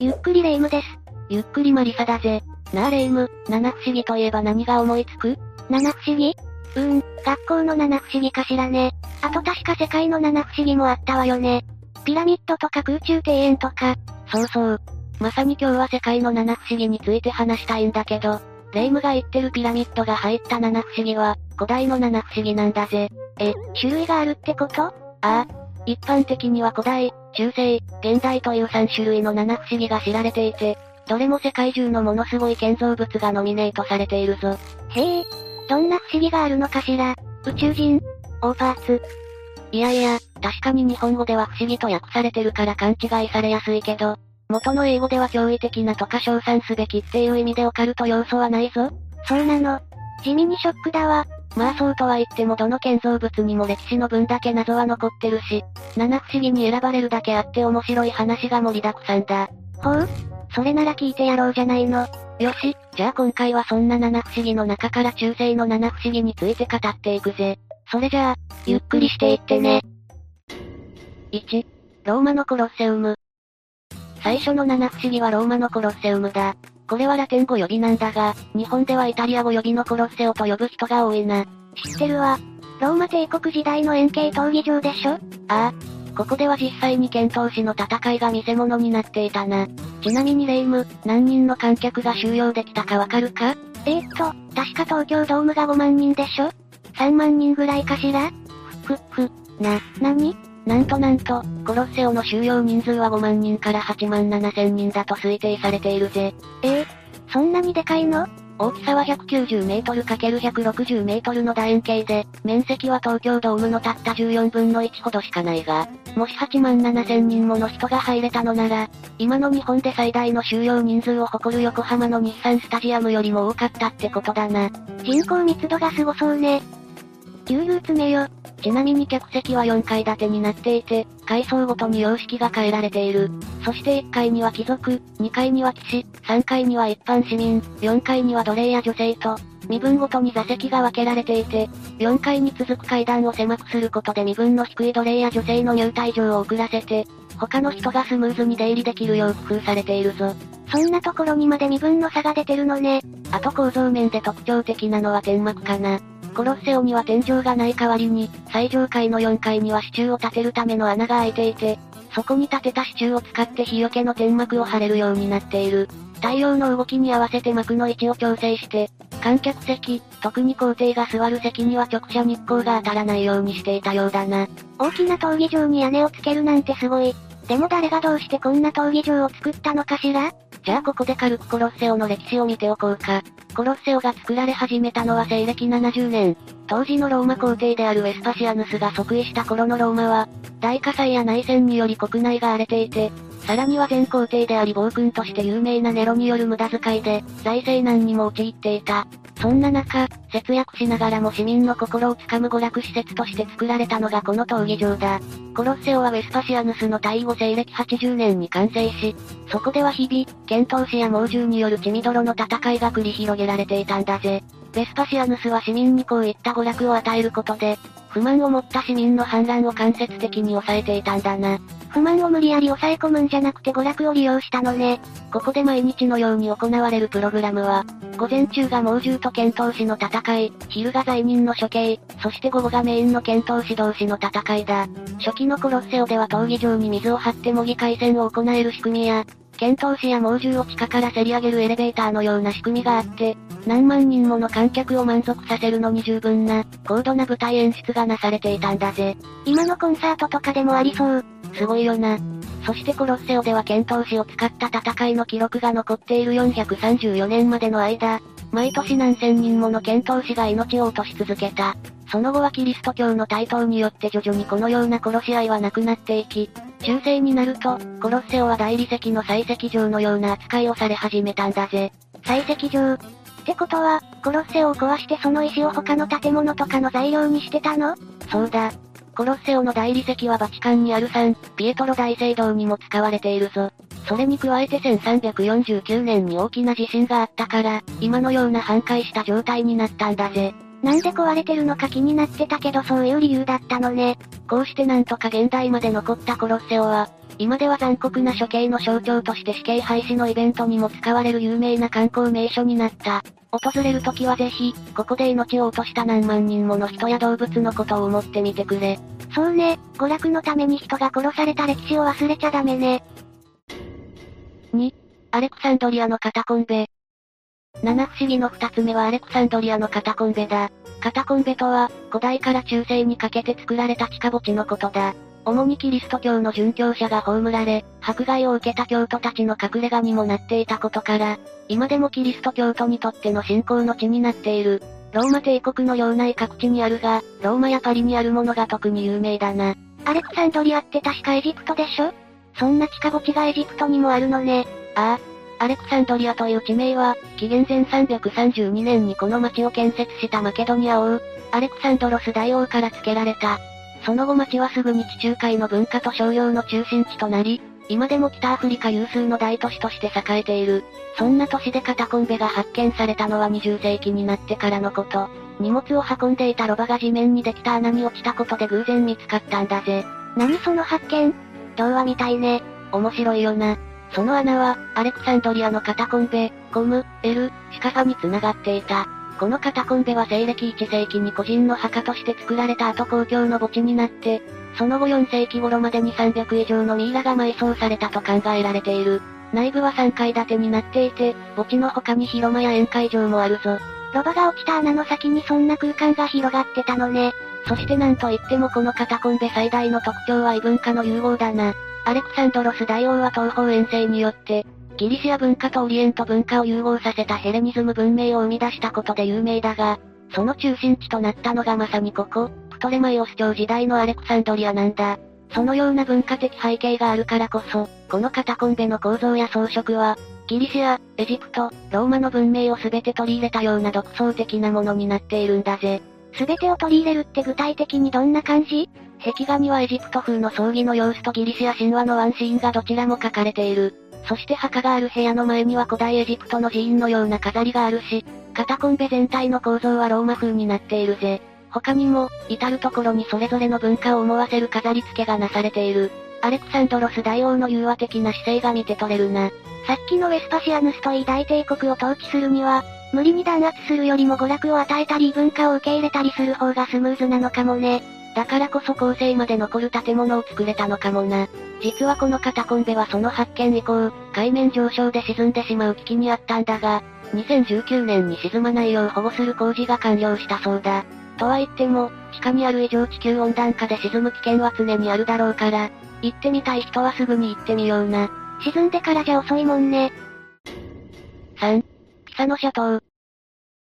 ゆっくりレ夢ムです。ゆっくりマリサだぜ。なあレ夢ム、七不思議といえば何が思いつく？七不思議？うーん、学校の七不思議かしらね。あと確か世界の七不思議もあったわよね。ピラミッドとか空中庭園とか。そうそう。まさに今日は世界の七不思議について話したいんだけど、レ夢ムが言ってるピラミッドが入った七不思議は、古代の七不思議なんだぜ。え、種類があるってこと？ああ。一般的には古代、中世、現代という3種類の七不思議が知られていて、どれも世界中のものすごい建造物がノミネートされているぞ。へえ、どんな不思議があるのかしら？宇宙人オーパーツいやいや、確かに日本語では不思議と訳されてるから勘違いされやすいけど、元の英語では驚異的なとか称賛すべきっていう意味でオカルト要素はないぞ。そうなの。地味にショックだわ。まあそうとは言ってもどの建造物にも歴史の分だけ謎は残ってるし、七不思議に選ばれるだけあって面白い話が盛りだくさんだ。ほう？それなら聞いてやろうじゃないの。よし、じゃあ今回はそんな七不思議の中から中世の七不思議について語っていくぜ。それじゃあ、ゆっくりしていってね。1、ローマのコロッセウム。最初の七不思議はローマのコロッセウムだ。これはラテン語呼びなんだが、日本ではイタリア語呼びのコロッセオと呼ぶ人が多いな。知ってるわ。ローマ帝国時代の円形闘技場でしょ？ああ。ここでは実際に剣闘士の戦いが見せ物になっていたな。ちなみにレイム、何人の観客が収容できたかわかるか？えー、っと、確か東京ドームが5万人でしょ ?3 万人ぐらいかしら？ふ、ふ、な、なになんとなんと、コロッセオの収容人数は5万人から8万7千人だと推定されているぜ。えー、そんなにでかいの？大きさは190メートル ×160 メートルの楕円形で、面積は東京ドームのたった14分の1ほどしかないが、もし8万7千人もの人が入れたのなら、今の日本で最大の収容人数を誇る横浜の日産スタジアムよりも多かったってことだな。人口密度がすごそうね。牛乳詰めよ。ちなみに客席は4階建てになっていて、階層ごとに様式が変えられている。そして1階には貴族、2階には騎士、3階には一般市民、4階には奴隷や女性と、身分ごとに座席が分けられていて、4階に続く階段を狭くすることで身分の低い奴隷や女性の入退場を遅らせて、他の人がスムーズに出入りできるよう工夫されているぞ。そんなところにまで身分の差が出てるのね。あと構造面で特徴的なのは天幕かな。コロッセオには天井がない代わりに、最上階の4階には支柱を立てるための穴が開いていて、そこに立てた支柱を使って日よけの天幕を張れるようになっている。太陽の動きに合わせて幕の位置を調整して、観客席、特に皇帝が座る席には直射日光が当たらないようにしていたようだな。大きな闘技場に屋根をつけるなんてすごい。でも誰がどうしてこんな闘技場を作ったのかしら？じゃあここで軽くコロッセオの歴史を見ておこうか。コロッセオが作られ始めたのは西暦70年。当時のローマ皇帝であるウェスパシアヌスが即位した頃のローマは、大火災や内戦により国内が荒れていて、さらには前皇帝であり暴君として有名なネロによる無駄遣いで、財政難にも陥っていた。そんな中、節約しながらも市民の心をつかむ娯楽施設として作られたのがこの闘技場だ。コロッセオはウェスパシアヌスの退位後西暦80年に完成し、そこでは日々、剣闘士や猛獣による血みどろの戦いが繰り広げられていたんだぜ。ベスパシアヌスは市民にこういった娯楽を与えることで、不満を持った市民の反乱を間接的に抑えていたんだな。不満を無理やり抑え込むんじゃなくて娯楽を利用したのね。ここで毎日のように行われるプログラムは、午前中が猛獣と剣闘士の戦い、昼が罪人の処刑、そして午後がメインの剣闘士同士の戦いだ。初期のコロッセオでは闘技場に水を張って模擬回戦を行える仕組みや、剣闘士や猛獣を地下からせり上げるエレベーターのような仕組みがあって、何万人もの観客を満足させるのに十分な、高度な舞台演出がなされていたんだぜ。今のコンサートとかでもありそう。すごいよな。そしてコロッセオでは剣闘士を使った戦いの記録が残っている434年までの間、毎年何千人もの剣闘士が命を落とし続けた。その後はキリスト教の台頭によって徐々にこのような殺し合いはなくなっていき、中世になると、コロッセオは大理石の採石場のような扱いをされ始めたんだぜ。採石場ってことは、コロッセオを壊してその石を他の建物とかの材料にしてたの？そうだ。コロッセオの大理石はバチカンにあるサン、ピエトロ大聖堂にも使われているぞ。それに加えて1349年に大きな地震があったから、今のような半壊した状態になったんだぜ。なんで壊れてるのか気になってたけどそういう理由だったのね。こうしてなんとか現代まで残ったコロッセオは、今では残酷な処刑の象徴として死刑廃止のイベントにも使われる有名な観光名所になった。訪れる時はぜひ、ここで命を落とした何万人もの人や動物のことを思ってみてくれ。そうね、娯楽のために人が殺された歴史を忘れちゃダメね。2、アレクサンドリアのカタコンベ。七不思議の二つ目はアレクサンドリアのカタコンベだ。カタコンベとは、古代から中世にかけて作られた地下墓地のことだ。主にキリスト教の殉教者が葬られ、迫害を受けた教徒たちの隠れ家にもなっていたことから、今でもキリスト教徒にとっての信仰の地になっている。ローマ帝国の領内各地にあるが、ローマやパリにあるものが特に有名だな。アレクサンドリアって確かエジプトでしょ？そんな地下墓地がエジプトにもあるのね。ああ。アレクサンドリアという地名は、紀元前332年にこの町を建設したマケドニア王、アレクサンドロス大王から付けられた。その後町はすぐに地中海の文化と商用の中心地となり、今でも北アフリカ有数の大都市として栄えている。そんな都市でカタコンベが発見されたのは20世紀になってからのこと。荷物を運んでいたロバが地面にできた穴に落ちたことで偶然見つかったんだぜ。何その発見？童話みたいね。面白いよな。その穴は、アレクサンドリアのカタコンベ、コム、エル、シカファに繋がっていた。このカタコンベは西暦1世紀に個人の墓として作られた後公共の墓地になって、その後4世紀頃までに300以上のミイラが埋葬されたと考えられている。内部は3階建てになっていて、墓地の他に広間や宴会場もあるぞ。ロバが落ちた穴の先にそんな空間が広がってたのね。そしてなんといってもこのカタコンベ最大の特徴は異文化の融合だな。アレクサンドロス大王は東方遠征によって、ギリシア文化とオリエント文化を融合させたヘレニズム文明を生み出したことで有名だが、その中心地となったのがまさにここ、プトレマイオス朝時代のアレクサンドリアなんだ。そのような文化的背景があるからこそ、このカタコンベの構造や装飾は、ギリシア、エジプト、ローマの文明を全て取り入れたような独創的なものになっているんだぜ。全てを取り入れるって具体的にどんな感じ？壁画にはエジプト風の葬儀の様子とギリシア神話のワンシーンがどちらも書かれている。そして墓がある部屋の前には古代エジプトの寺院のような飾りがあるし、カタコンベ全体の構造はローマ風になっているぜ。他にも、至るところにそれぞれの文化を思わせる飾り付けがなされている。アレクサンドロス大王の融和的な姿勢が見て取れるな。さっきのウェスパシアヌスといい大帝国を統治するには、無理に弾圧するよりも娯楽を与えたり文化を受け入れたりする方がスムーズなのかもね。だからこそ後世まで残る建物を作れたのかもな。実はこのカタコンベはその発見以降、海面上昇で沈んでしまう危機にあったんだが、2019年に沈まないよう保護する工事が完了したそうだ。とは言っても、地下にある異常地球温暖化で沈む危険は常にあるだろうから、行ってみたい人はすぐに行ってみような。沈んでからじゃ遅いもんね。3、ピサノシャ島。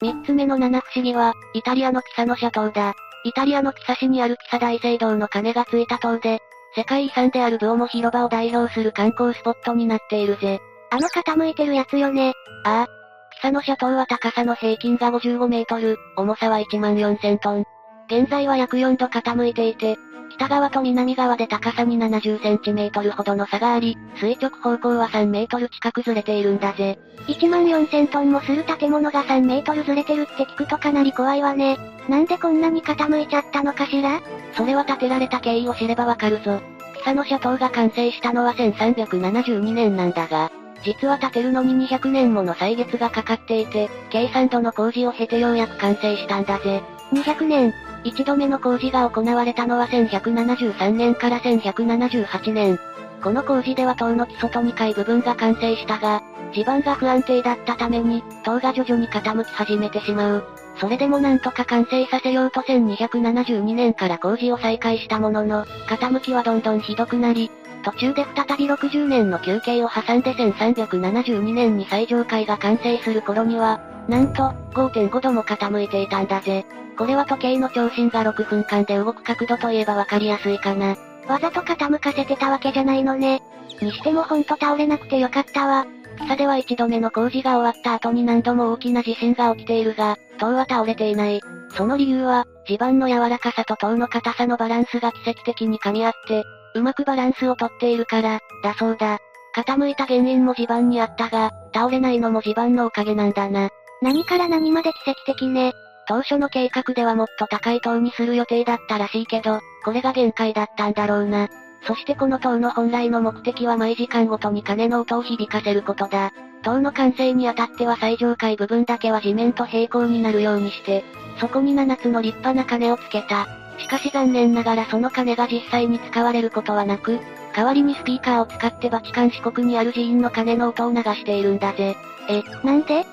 三つ目の七不思議は、イタリアのピサノシャ島だ。イタリアのピサ市にあるピサ大聖堂の鐘がついた塔で、世界遺産であるブオモ広場を代表する観光スポットになっているぜ。あの傾いてるやつよね。ああ。ピサの斜塔は高さの平均が55メートル、重さは1万4000トン。現在は約4度傾いていて、北側と南側で高さに70センチメートルほどの差があり、垂直方向は3メートル近くずれているんだぜ。1万4000トンもする建物が3メートルずれてるって聞くとかなり怖いわね。なんでこんなに傾いちゃったのかしら？それは建てられた経緯を知ればわかるぞ。ピサの斜塔が完成したのは1372年なんだが、実は建てるのに200年もの歳月がかかっていて、計算度の工事を経てようやく完成したんだぜ。200年一度目の工事が行われたのは1173年から1178年。この工事では塔の基礎と2階部分が完成したが、地盤が不安定だったために、塔が徐々に傾き始めてしまう。それでもなんとか完成させようと1272年から工事を再開したものの、傾きはどんどんひどくなり、途中で再び60年の休憩を挟んで1372年に最上階が完成する頃には、なんと、5.5度も傾いていたんだぜ。これは時計の長針が6分間で動く角度といえばわかりやすいかな。わざと傾かせてたわけじゃないのね。にしてもほんと倒れなくてよかったわ。ピサでは一度目の工事が終わった後に何度も大きな地震が起きているが、塔は倒れていない。その理由は、地盤の柔らかさと塔の硬さのバランスが奇跡的に噛み合って、うまくバランスをとっているから、だそうだ。傾いた原因も地盤にあったが、倒れないのも地盤のおかげなんだな。何から何まで奇跡的ね。当初の計画ではもっと高い塔にする予定だったらしいけど、これが限界だったんだろうな。そしてこの塔の本来の目的は毎時間ごとに鐘の音を響かせることだ。塔の完成にあたっては最上階部分だけは地面と平行になるようにして、そこに7つの立派な鐘をつけた。しかし残念ながらその鐘が実際に使われることはなく、代わりにスピーカーを使ってバチカン四国にある寺院の鐘の音を流しているんだぜ。え、なんで？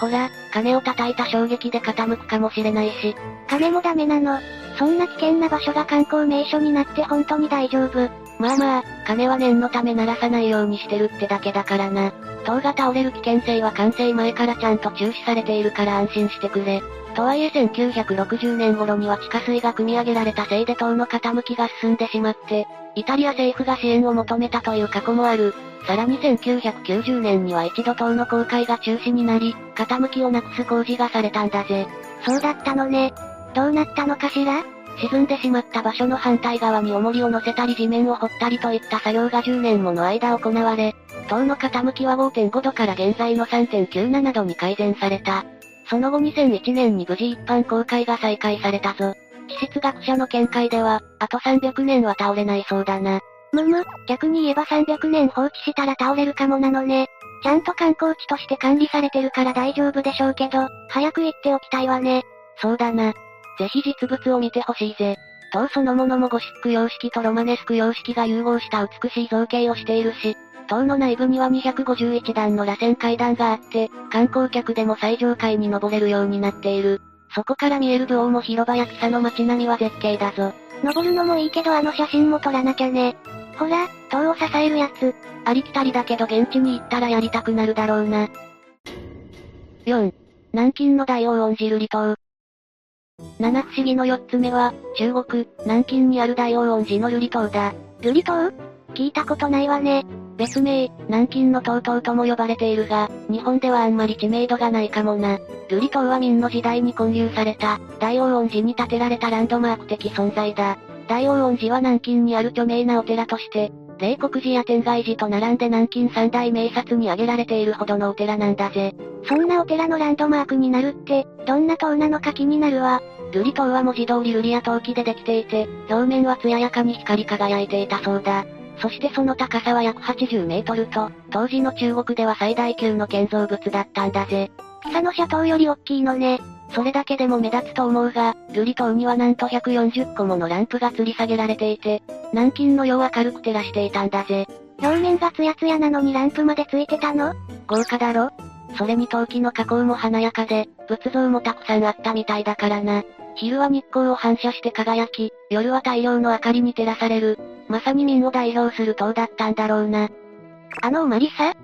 ほら、鐘を叩いた衝撃で傾くかもしれないし。鐘もダメなの。そんな危険な場所が観光名所になって本当に大丈夫。まあまあ、鐘は念のため鳴らさないようにしてるってだけだからな。塔が倒れる危険性は完成前からちゃんと注視されているから安心してくれ。とはいえ1960年頃には地下水が汲み上げられたせいで塔の傾きが進んでしまって、イタリア政府が支援を求めたという過去もある。さらに1990年には一度塔の公開が中止になり、傾きをなくす工事がされたんだぜ。そうだったのね。どうなったのかしら？沈んでしまった場所の反対側に重りを乗せたり地面を掘ったりといった作業が10年もの間行われ、塔の傾きは5.5度から現在の3.97度に改善された。その後2001年に無事一般公開が再開されたぞ。地質学者の見解では、あと300年は倒れないそうだな。むむ、逆に言えば300年放置したら倒れるかもなのね。ちゃんと観光地として管理されてるから大丈夫でしょうけど、早く行っておきたいわね。そうだな。ぜひ実物を見てほしいぜ。塔そのものもゴシック様式とロマネスク様式が融合した美しい造形をしているし、塔の内部には251段の螺旋階段があって、観光客でも最上階に登れるようになっている。そこから見える武王も広場や草の街並みは絶景だぞ。登るのもいいけどあの写真も撮らなきゃね。ほら、塔を支えるやつ。ありきたりだけど現地に行ったらやりたくなるだろうな。4. 南京の大王恩寺瑠璃島。七不思議の4つ目は、中国、南京にある大王恩寺の瑠璃島だ。瑠璃島？聞いたことないわね。別名、南京の島々とも呼ばれているが、日本ではあんまり知名度がないかもな。瑠璃島は明の時代に建立された、大王恩寺に建てられたランドマーク的存在だ。大王恩寺は南京にある著名なお寺として、霊国寺や天外寺と並んで南京三大名刹に挙げられているほどのお寺なんだぜ。そんなお寺のランドマークになるって、どんな塔なのか気になるわ。瑠璃塔は文字通り瑠璃や陶器でできていて、表面は艶やかに光り輝いていたそうだ。そしてその高さは約80メートルと、当時の中国では最大級の建造物だったんだぜ。ピサの斜塔より大きいのね。それだけでも目立つと思うが、瑠璃塔にはなんと140個ものランプが吊り下げられていて、南京の夜を明るく照らしていたんだぜ。表面がツヤツヤなのにランプまでついてたの？豪華だろそれに陶器の加工も華やかで、仏像もたくさんあったみたいだからな。昼は日光を反射して輝き、夜は太陽の明かりに照らされる、まさに民を代表する塔だったんだろうな。あのおまりさ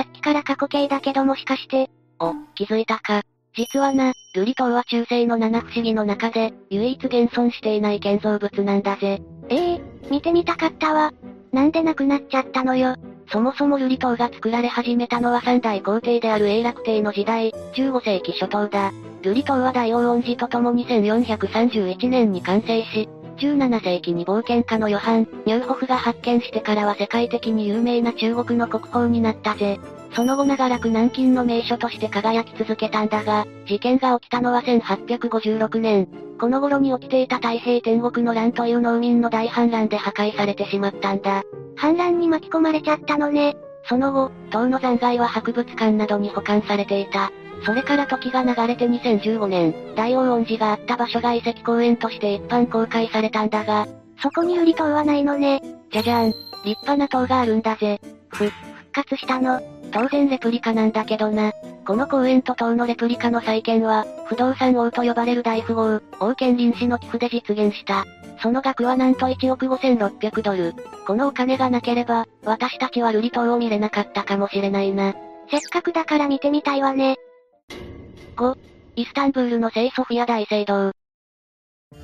っきから過去形だけどもしかして。お、気づいたか。実はな、瑠璃島は中世の七不思議の中で、唯一現存していない建造物なんだぜ。ええー、見てみたかったわ。なんでなくなっちゃったのよ。そもそも瑠璃島が作られ始めたのは三代皇帝である永楽帝の時代、15世紀初頭だ。瑠璃島は大王恩寺とともに1431年に完成し、17世紀に冒険家のヨハン・ニューホフが発見してからは世界的に有名な中国の国宝になったぜ。その後長らく南京の名所として輝き続けたんだが、事件が起きたのは1856年。この頃に起きていた太平天国の乱という農民の大反乱で破壊されてしまったんだ。反乱に巻き込まれちゃったのね。その後、塔の残骸は博物館などに保管されていた。それから時が流れて2015年、大王恩寺があった場所が遺跡公園として一般公開されたんだが、そこに瑠璃塔はないのね。じゃじゃーん、立派な塔があるんだぜ。ふ、復活したの。当然レプリカなんだけどな。この公園と塔のレプリカの再建は、不動産王と呼ばれる大富豪、王権林氏の寄付で実現した。その額はなんと1億5600ドル。このお金がなければ、私たちは瑠璃島を見れなかったかもしれないな。せっかくだから見てみたいわね。5、イスタンブールの聖ソフィア大聖堂。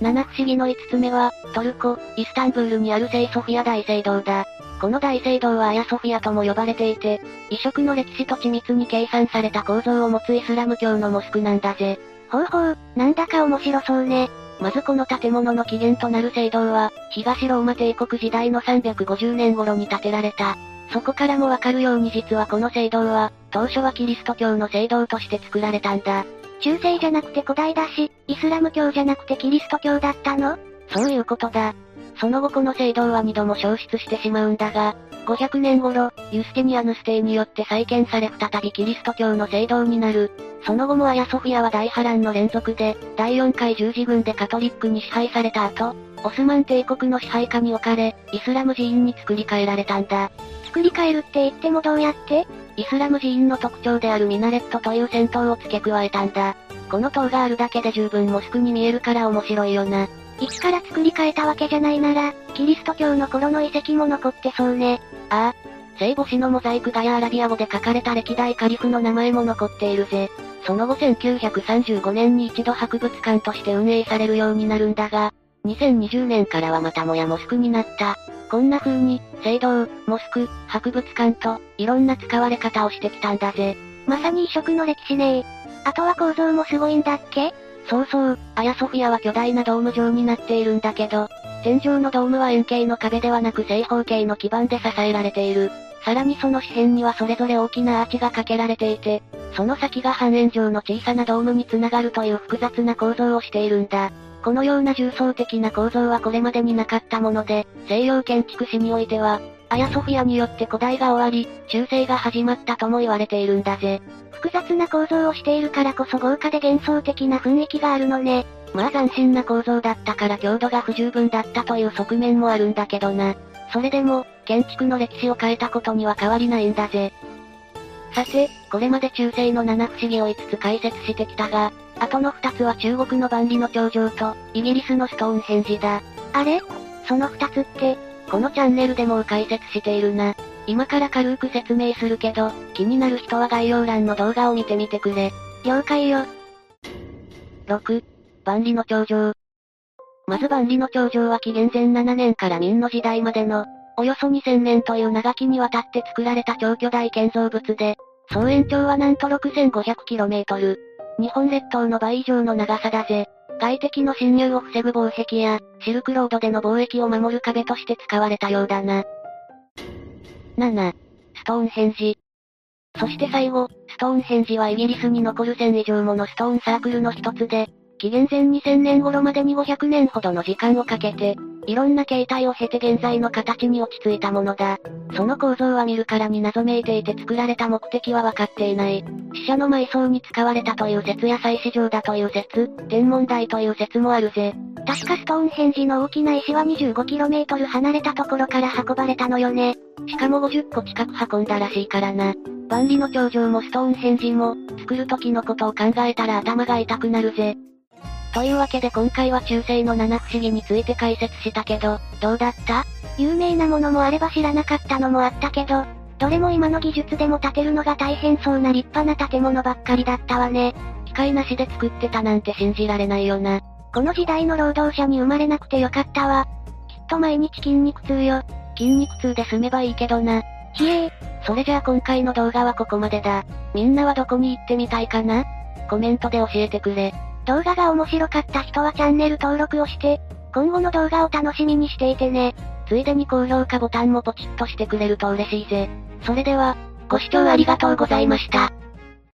七不思議の5つ目は、トルコ、イスタンブールにある聖ソフィア大聖堂だ。この大聖堂はアヤソフィアとも呼ばれていて、異色の歴史と緻密に計算された構造を持つイスラム教のモスクなんだぜ。ほうほう、なんだか面白そうね。まずこの建物の起源となる聖堂は、東ローマ帝国時代の350年頃に建てられた。そこからもわかるように実はこの聖堂は、当初はキリスト教の聖堂として作られたんだ。中世じゃなくて古代だし、イスラム教じゃなくてキリスト教だったの？そういうことだ。その後この聖堂は2度も消失してしまうんだが、500年頃、ユスティニアヌス帝によって再建され再びキリスト教の聖堂になる。その後もアヤソフィアは大波乱の連続で、第4回十字軍でカトリックに支配された後、オスマン帝国の支配下に置かれ、イスラム寺院に作り変えられたんだ。作り変えるって言ってもどうやって？イスラム寺院の特徴であるミナレットという戦闘を付け加えたんだ。この塔があるだけで十分モスクに見えるから面白いよな。一から作り変えたわけじゃないなら、キリスト教の頃の遺跡も残ってそうね。ああ。聖母子のモザイク画やアラビア語で書かれた歴代カリフの名前も残っているぜ。その後1935年に一度博物館として運営されるようになるんだが、2020年からはまたもやモスクになった。こんな風に、聖堂、モスク、博物館と、いろんな使われ方をしてきたんだぜ。まさに異色の歴史ねえあとは構造もすごいんだっけ？そうそう、アヤソフィアは巨大なドーム状になっているんだけど、天井のドームは円形の壁ではなく正方形の基板で支えられている。さらにその四辺にはそれぞれ大きなアーチがかけられていて、その先が半円状の小さなドームにつながるという複雑な構造をしているんだ。このような重層的な構造はこれまでになかったもので、西洋建築史においては、アヤソフィアによって古代が終わり、中世が始まったとも言われているんだぜ。複雑な構造をしているからこそ豪華で幻想的な雰囲気があるのね。まあ斬新な構造だったから強度が不十分だったという側面もあるんだけどな。それでも、建築の歴史を変えたことには変わりないんだぜ。さて、これまで中世の七不思議を5つ解説してきたが、あとの2つは中国の万里の長城と、イギリスのストーンヘンジだ。あれ？その2つって、このチャンネルでも解説しているな。今から軽く説明するけど、気になる人は概要欄の動画を見てみてくれ。了解よ。6、万里の長城。まず万里の長城は紀元前7年から明の時代までの、およそ2000年という長きにわたって作られた超巨大建造物で、総延長はなんと 6500km。日本列島の倍以上の長さだぜ。外敵の侵入を防ぐ防壁や、シルクロードでの貿易を守る壁として使われたようだな。7、ストーンヘンジ。そして最後、ストーンヘンジはイギリスに残る1000以上ものストーンサークルの一つで、紀元前2000年頃までに500年ほどの時間をかけて、いろんな形態を経て現在の形に落ち着いたものだ。その構造は見るからに謎めいていて作られた目的は分かっていない。死者の埋葬に使われたという説や祭祀場だという説、天文台という説もあるぜ。確かストーンヘンジの大きな石は 25km 離れたところから運ばれたのよね。しかも50個近く運んだらしいからな。万里の長城もストーンヘンジも、作る時のことを考えたら頭が痛くなるぜ。というわけで今回は中世の七不思議について解説したけど、どうだった？有名なものもあれば知らなかったのもあったけど、どれも今の技術でも建てるのが大変そうな立派な建物ばっかりだったわね。機械なしで作ってたなんて信じられないよな。この時代の労働者に生まれなくてよかったわ。きっと毎日筋肉痛よ。筋肉痛で済めばいいけどな。ひえー。それじゃあ今回の動画はここまでだ。みんなはどこに行ってみたいかな？コメントで教えてくれ。動画が面白かった人はチャンネル登録をして、今後の動画を楽しみにしていてね。ついでに高評価ボタンもポチッとしてくれると嬉しいぜ。それでは、ご視聴ありがとうございました。